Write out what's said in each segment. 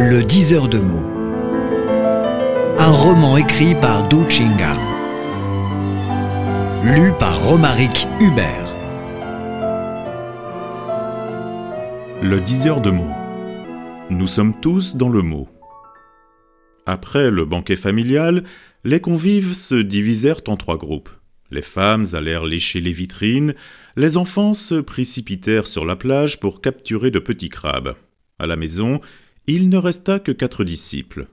Le diseur de mots. Un roman écrit par Du Chinga. Lu par Romaric Hubert. Le diseur de mots. Nous sommes tous dans le mot. Après le banquet familial, les convives se divisèrent en trois groupes. Les femmes allèrent lécher les vitrines, les enfants se précipitèrent sur la plage pour capturer de petits crabes. À la maison, il ne resta que quatre disciples.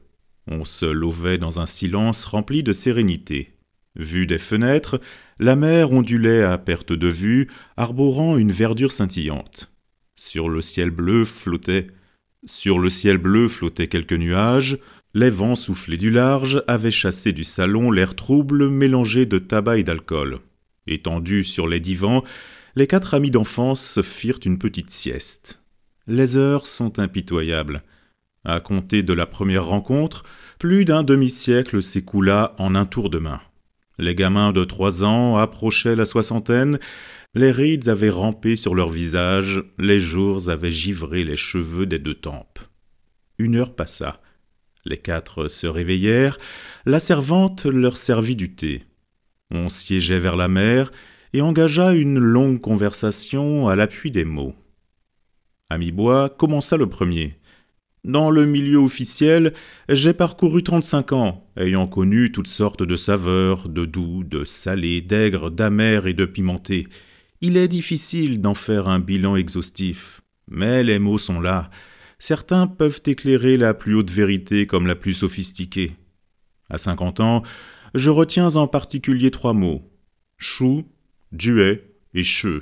On se lovait dans un silence rempli de sérénité. Vu des fenêtres, la mer ondulait à perte de vue, arborant une verdure scintillante. Sur le ciel bleu flottaient, sur le ciel bleu flottaient quelques nuages, les vents soufflés du large avaient chassé du salon l'air trouble mélangé de tabac et d'alcool. Étendus sur les divans, les quatre amis d'enfance firent une petite sieste. Les heures sont impitoyables. À compter de la première rencontre, plus d'un demi-siècle s'écoula en un tour de main. Les gamins de trois ans approchaient la soixantaine, les rides avaient rampé sur leurs visages, les jours avaient givré les cheveux des deux tempes. Une heure passa. Les quatre se réveillèrent, la servante leur servit du thé. On siégeait vers la mer et engagea une longue conversation à l'appui des mots. Amibois commença le premier. Dans le milieu officiel, j'ai parcouru trente-cinq ans, ayant connu toutes sortes de saveurs, de doux, de salés, d'aigres, d'amers et de pimentés. Il est difficile d'en faire un bilan exhaustif, mais les mots sont là, certains peuvent éclairer la plus haute vérité comme la plus sophistiquée. À cinquante ans, je retiens en particulier trois mots chou, duet et che.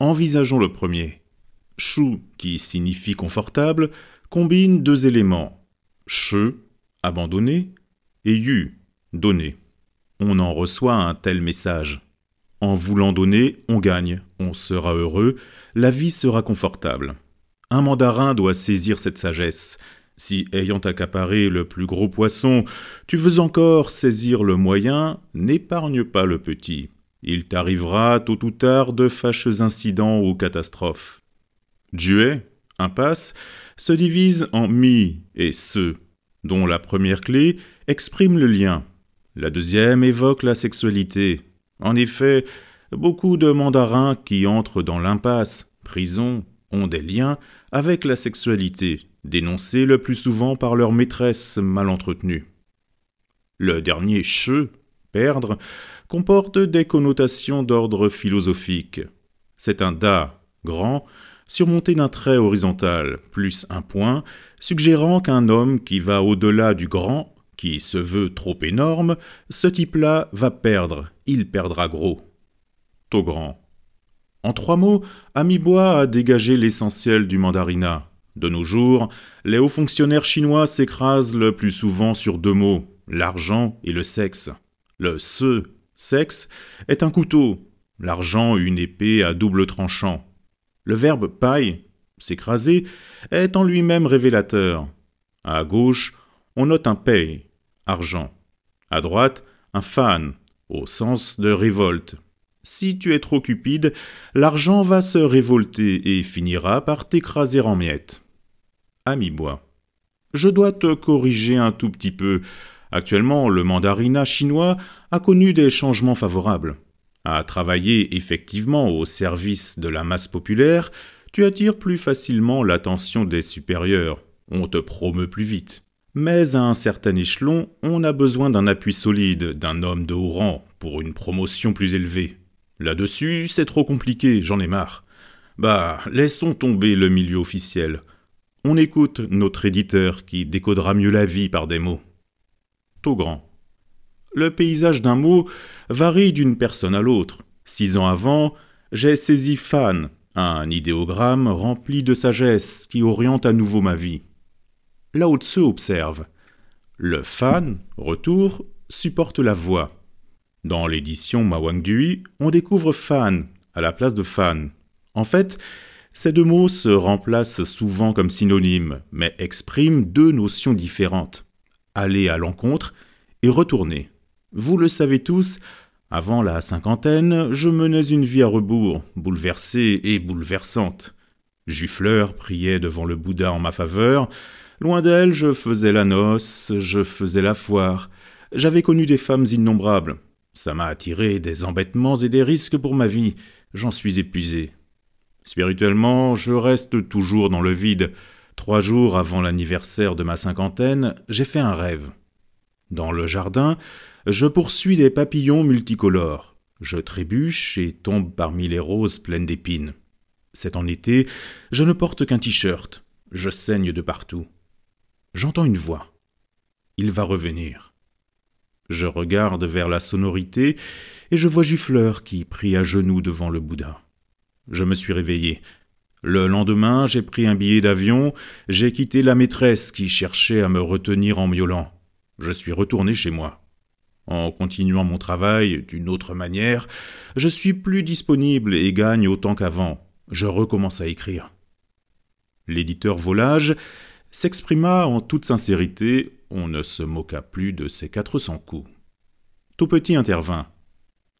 Envisageons le premier. Chou, qui signifie confortable, combine deux éléments che, abandonné, et yu, donné. On en reçoit un tel message. En voulant donner, on gagne, on sera heureux, la vie sera confortable. Un mandarin doit saisir cette sagesse. Si, ayant accaparé le plus gros poisson, tu veux encore saisir le moyen, n'épargne pas le petit. Il t'arrivera tôt ou tard de fâcheux incidents ou catastrophes. Duet, impasse, se divise en mi et se, dont la première clé exprime le lien. La deuxième évoque la sexualité. En effet, beaucoup de mandarins qui entrent dans l'impasse, prison, ont des liens avec la sexualité, dénoncés le plus souvent par leur maîtresse mal entretenue. Le dernier che, perdre, comporte des connotations d'ordre philosophique. C'est un da, grand, surmonté d'un trait horizontal, plus un point, suggérant qu'un homme qui va au-delà du grand, qui se veut trop énorme, ce type-là va perdre, il perdra gros. Taux grand. En trois mots, Amibois a dégagé l'essentiel du mandarinat. De nos jours, les hauts fonctionnaires chinois s'écrasent le plus souvent sur deux mots, l'argent et le sexe. Le se, sexe, est un couteau, l'argent une épée à double tranchant. Le verbe paille, s'écraser, est en lui-même révélateur. À gauche, on note un paye, argent. À droite, un fan, au sens de révolte. Si tu es trop cupide, l'argent va se révolter et finira par t'écraser en miettes. Ami bois. Je dois te corriger un tout petit peu. Actuellement, le mandarinat chinois a connu des changements favorables. À travailler effectivement au service de la masse populaire, tu attires plus facilement l'attention des supérieurs. On te promeut plus vite. Mais à un certain échelon, on a besoin d'un appui solide, d'un homme de haut rang, pour une promotion plus élevée. Là-dessus, c'est trop compliqué, j'en ai marre. Bah, laissons tomber le milieu officiel. On écoute notre éditeur qui décodera mieux la vie par des mots. grand. Le paysage d'un mot varie d'une personne à l'autre. Six ans avant, j'ai saisi fan, un idéogramme rempli de sagesse qui oriente à nouveau ma vie. Là se observe. Le fan, retour, supporte la voix. Dans l'édition Mawangdui, on découvre fan à la place de fan. En fait, ces deux mots se remplacent souvent comme synonymes, mais expriment deux notions différentes. Aller à l'encontre et retourner. Vous le savez tous, avant la cinquantaine, je menais une vie à rebours, bouleversée et bouleversante. Juffleur priait devant le Bouddha en ma faveur. Loin d'elle, je faisais la noce, je faisais la foire. J'avais connu des femmes innombrables. Ça m'a attiré des embêtements et des risques pour ma vie. J'en suis épuisé. Spirituellement, je reste toujours dans le vide. Trois jours avant l'anniversaire de ma cinquantaine, j'ai fait un rêve. Dans le jardin, je poursuis des papillons multicolores. Je trébuche et tombe parmi les roses pleines d'épines. C'est en été, je ne porte qu'un t-shirt. Je saigne de partout. J'entends une voix. Il va revenir. Je regarde vers la sonorité et je vois Juffleur qui prie à genoux devant le Bouddha. Je me suis réveillé. Le lendemain, j'ai pris un billet d'avion, j'ai quitté la maîtresse qui cherchait à me retenir en miaulant. Je suis retourné chez moi. En continuant mon travail d'une autre manière, je suis plus disponible et gagne autant qu'avant. Je recommence à écrire. L'éditeur Volage s'exprima en toute sincérité, on ne se moqua plus de ses quatre cents coups. Tout petit intervint.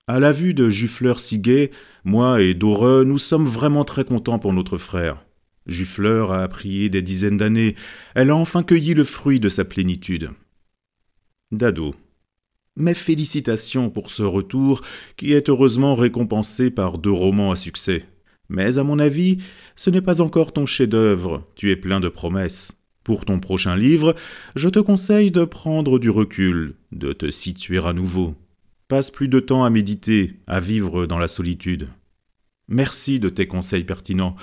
À la vue de Juffleur Siguet, moi et Doreux, nous sommes vraiment très contents pour notre frère. Juffleur a prié des dizaines d'années, elle a enfin cueilli le fruit de sa plénitude. Dado. Mes félicitations pour ce retour, qui est heureusement récompensé par deux romans à succès. Mais à mon avis, ce n'est pas encore ton chef-d'œuvre, tu es plein de promesses. Pour ton prochain livre, je te conseille de prendre du recul, de te situer à nouveau. Passe plus de temps à méditer, à vivre dans la solitude. Merci de tes conseils pertinents.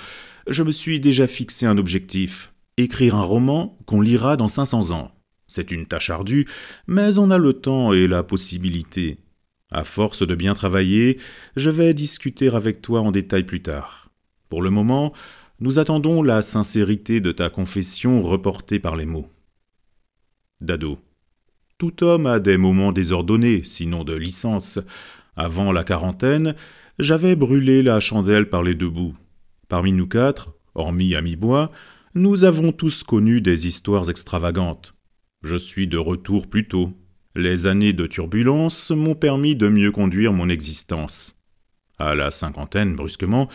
Je me suis déjà fixé un objectif écrire un roman qu'on lira dans 500 ans. C'est une tâche ardue, mais on a le temps et la possibilité. À force de bien travailler, je vais discuter avec toi en détail plus tard. Pour le moment, nous attendons la sincérité de ta confession reportée par les mots. Dado. Tout homme a des moments désordonnés, sinon de licence. Avant la quarantaine, j'avais brûlé la chandelle par les deux bouts. Parmi nous quatre, hormis Ami-Bois, nous avons tous connu des histoires extravagantes. Je suis de retour plus tôt. Les années de turbulence m'ont permis de mieux conduire mon existence. À la cinquantaine, brusquement,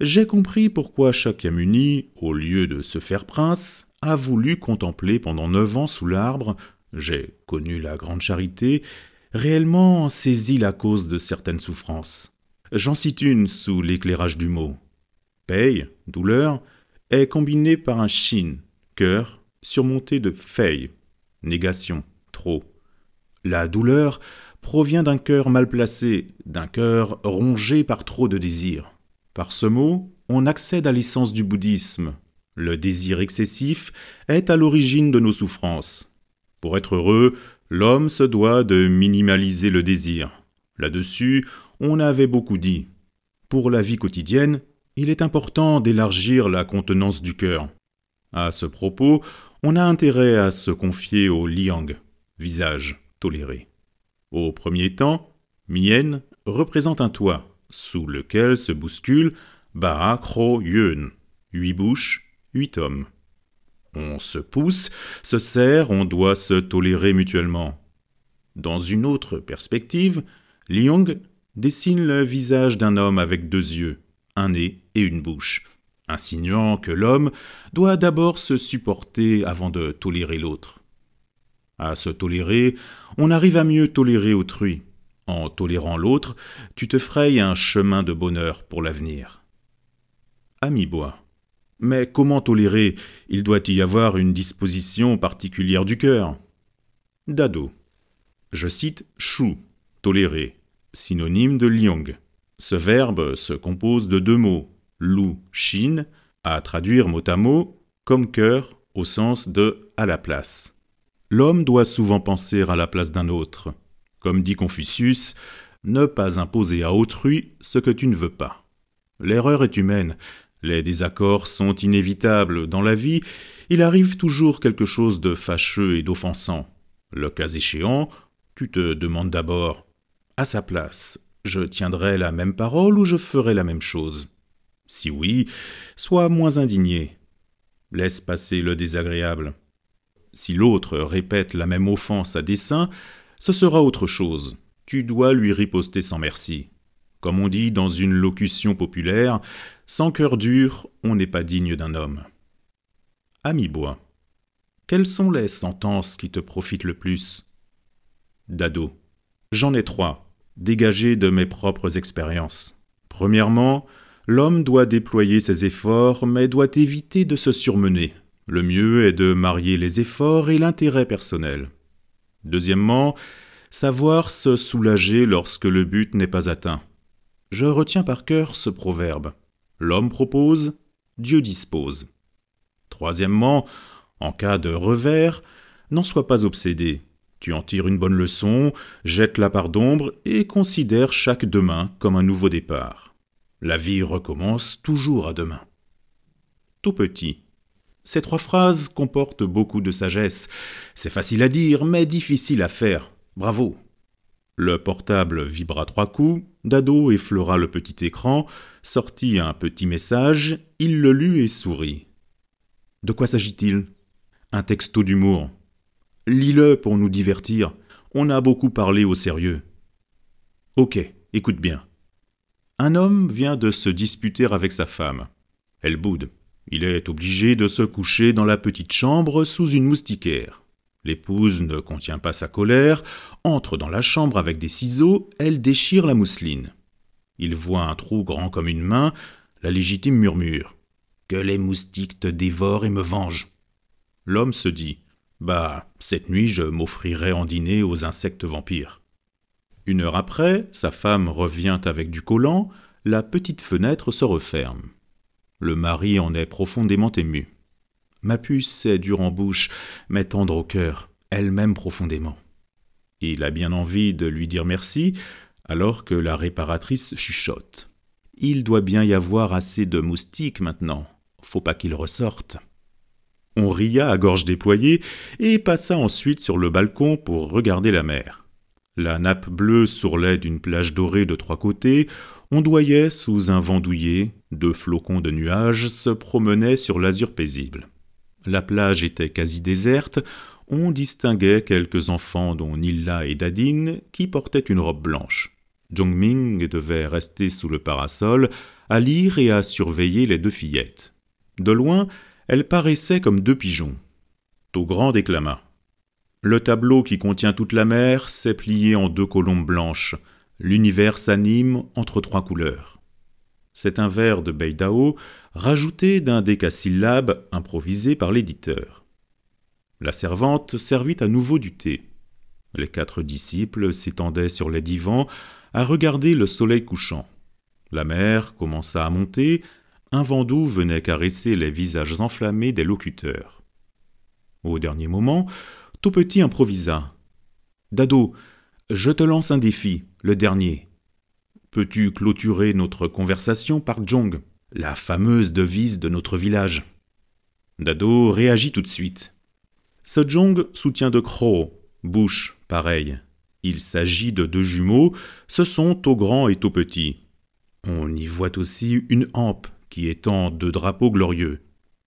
j'ai compris pourquoi Shakyamuni, au lieu de se faire prince, a voulu contempler pendant neuf ans sous l'arbre, j'ai connu la grande charité, réellement saisi la cause de certaines souffrances. J'en cite une sous l'éclairage du mot. Paye, douleur, est combinée par un shin, cœur, surmonté de fei, négation, trop. La douleur provient d'un cœur mal placé, d'un cœur rongé par trop de désirs. Par ce mot, on accède à l'essence du bouddhisme. Le désir excessif est à l'origine de nos souffrances. Pour être heureux, l'homme se doit de minimaliser le désir. Là-dessus, on avait beaucoup dit. Pour la vie quotidienne, il est important d'élargir la contenance du cœur. À ce propos, on a intérêt à se confier au liang, visage toléré. Au premier temps, Mien représente un toit, sous lequel se bousculent Ba, Kro, Yun, huit bouches, huit hommes. On se pousse, se serre, on doit se tolérer mutuellement. Dans une autre perspective, Liang dessine le visage d'un homme avec deux yeux, un nez et une bouche, insinuant que l'homme doit d'abord se supporter avant de tolérer l'autre. À se tolérer, on arrive à mieux tolérer autrui. En tolérant l'autre, tu te frayes un chemin de bonheur pour l'avenir. Ami Bois. Mais comment tolérer? Il doit y avoir une disposition particulière du cœur. Dado. Je cite Shu, tolérer, synonyme de liang. Ce verbe se compose de deux mots, lu, shin, à traduire mot à mot comme cœur au sens de à la place. L'homme doit souvent penser à la place d'un autre. Comme dit Confucius, ne pas imposer à autrui ce que tu ne veux pas. L'erreur est humaine, les désaccords sont inévitables. Dans la vie, il arrive toujours quelque chose de fâcheux et d'offensant. Le cas échéant, tu te demandes d'abord À sa place, je tiendrai la même parole ou je ferai la même chose? Si oui, sois moins indigné. Laisse passer le désagréable. Si l'autre répète la même offense à dessein, ce sera autre chose. Tu dois lui riposter sans merci. Comme on dit dans une locution populaire, sans cœur dur, on n'est pas digne d'un homme. Ami Bois, quelles sont les sentences qui te profitent le plus? Dado, j'en ai trois, dégagées de mes propres expériences. Premièrement, l'homme doit déployer ses efforts, mais doit éviter de se surmener. Le mieux est de marier les efforts et l'intérêt personnel. Deuxièmement, savoir se soulager lorsque le but n'est pas atteint. Je retiens par cœur ce proverbe. L'homme propose, Dieu dispose. Troisièmement, en cas de revers, n'en sois pas obsédé. Tu en tires une bonne leçon, jette la part d'ombre et considère chaque demain comme un nouveau départ. La vie recommence toujours à demain. Tout petit. Ces trois phrases comportent beaucoup de sagesse. C'est facile à dire, mais difficile à faire. Bravo. Le portable vibra trois coups, Dado effleura le petit écran, sortit un petit message, il le lut et sourit. De quoi s'agit-il? Un texto d'humour. Lis-le pour nous divertir. On a beaucoup parlé au sérieux. Ok, écoute bien. Un homme vient de se disputer avec sa femme. Elle boude. Il est obligé de se coucher dans la petite chambre sous une moustiquaire. L'épouse ne contient pas sa colère, entre dans la chambre avec des ciseaux, elle déchire la mousseline. Il voit un trou grand comme une main, la légitime murmure. Que les moustiques te dévorent et me vengent. L'homme se dit. Bah, cette nuit je m'offrirai en dîner aux insectes vampires. Une heure après, sa femme revient avec du collant, la petite fenêtre se referme. Le mari en est profondément ému. Ma puce est dure en bouche, mais tendre au cœur, elle m'aime profondément. Il a bien envie de lui dire merci, alors que la réparatrice chuchote. Il doit bien y avoir assez de moustiques maintenant, faut pas qu'ils ressortent. On ria à gorge déployée et passa ensuite sur le balcon pour regarder la mer. La nappe bleue sourlait d'une plage dorée de trois côtés, ondoyait sous un vent douillet, deux flocons de nuages se promenaient sur l'azur paisible. La plage était quasi déserte, on distinguait quelques enfants dont Nilla et Dadine qui portaient une robe blanche. Ming devait rester sous le parasol, à lire et à surveiller les deux fillettes. De loin, elles paraissaient comme deux pigeons. Grand déclama. Le tableau qui contient toute la mer s'est plié en deux colombes blanches. L'univers s'anime entre trois couleurs. C'est un vers de Beidao rajouté d'un décasyllabe improvisé par l'éditeur. La servante servit à nouveau du thé. Les quatre disciples s'étendaient sur les divans à regarder le soleil couchant. La mer commença à monter, un vent doux venait caresser les visages enflammés des locuteurs. Au dernier moment, tout petit improvisa. Dado, je te lance un défi, le dernier. Peux-tu clôturer notre conversation par Jong, la fameuse devise de notre village? Dado réagit tout de suite. Ce Jong soutient de Crow, bouche, pareil. Il s'agit de deux jumeaux, ce sont grand et Petit. On y voit aussi une hampe qui étend deux drapeaux glorieux.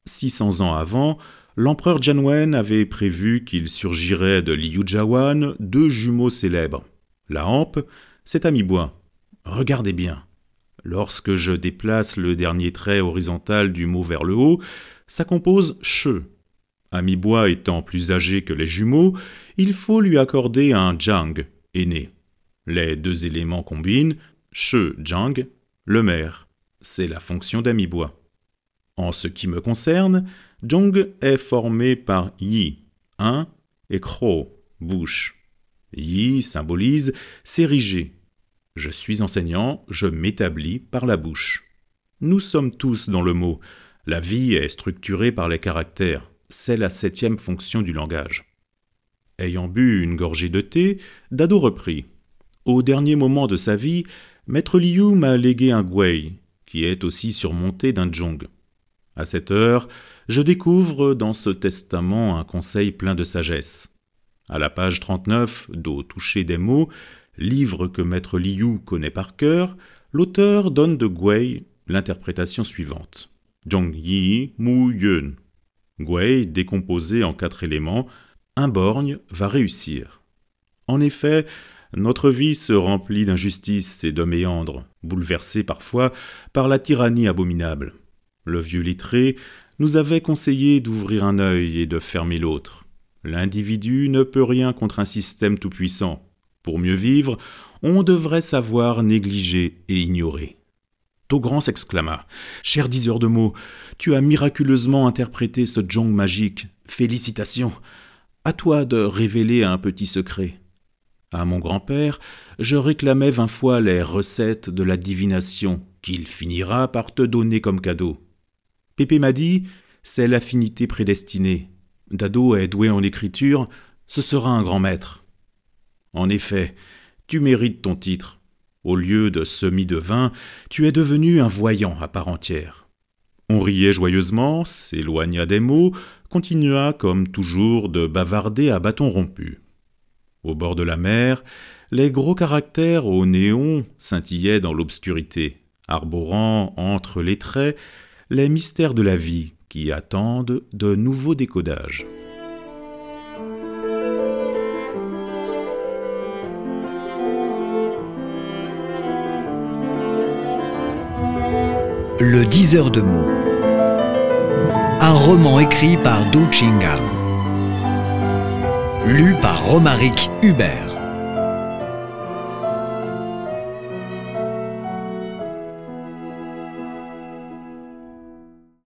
600 ans avant, l'empereur Janwen avait prévu qu'il surgirait de Liu Jawan deux jumeaux célèbres. La hampe, c'est Amibois. Regardez bien. Lorsque je déplace le dernier trait horizontal du mot vers le haut, ça compose che. Ami-bois étant plus âgé que les jumeaux, il faut lui accorder un jang, aîné. Les deux éléments combinent che jang, le maire. C'est la fonction d'ami-bois. En ce qui me concerne, jong est formé par yi, un, et kro, bouche. Yi symbolise s'ériger, je suis enseignant, je m'établis par la bouche. Nous sommes tous dans le mot. La vie est structurée par les caractères. C'est la septième fonction du langage. Ayant bu une gorgée de thé, Dado reprit. Au dernier moment de sa vie, Maître Liu m'a légué un guei, qui est aussi surmonté d'un jong. À cette heure, je découvre dans ce testament un conseil plein de sagesse. À la page 39, d'eau toucher des mots, livre que maître Liu connaît par cœur, l'auteur donne de Gui l'interprétation suivante. Zhong Yi Mu Yun. Gui, décomposé en quatre éléments, un borgne va réussir. En effet, Notre vie se remplit d'injustices et de méandres, bouleversée parfois par la tyrannie abominable. Le vieux lettré nous avait conseillé d'ouvrir un œil et de fermer l'autre. L'individu ne peut rien contre un système tout-puissant. Pour mieux vivre, on devrait savoir négliger et ignorer. Togrand s'exclama. Cher diseur de mots, tu as miraculeusement interprété ce jong magique. Félicitations. À toi de révéler un petit secret. À mon grand-père, je réclamais vingt fois les recettes de la divination qu'il finira par te donner comme cadeau. Pépé m'a dit c'est l'affinité prédestinée. Dado est doué en écriture, ce sera un grand maître. En effet, tu mérites ton titre. Au lieu de semi-devin, tu es devenu un voyant à part entière. On riait joyeusement, s'éloigna des mots, continua comme toujours de bavarder à bâton rompu. Au bord de la mer, les gros caractères au néon scintillaient dans l'obscurité, arborant entre les traits les mystères de la vie qui attendent de nouveaux décodages. Le diseur de mots. Un roman écrit par Du Chingal. Lu par Romaric Hubert.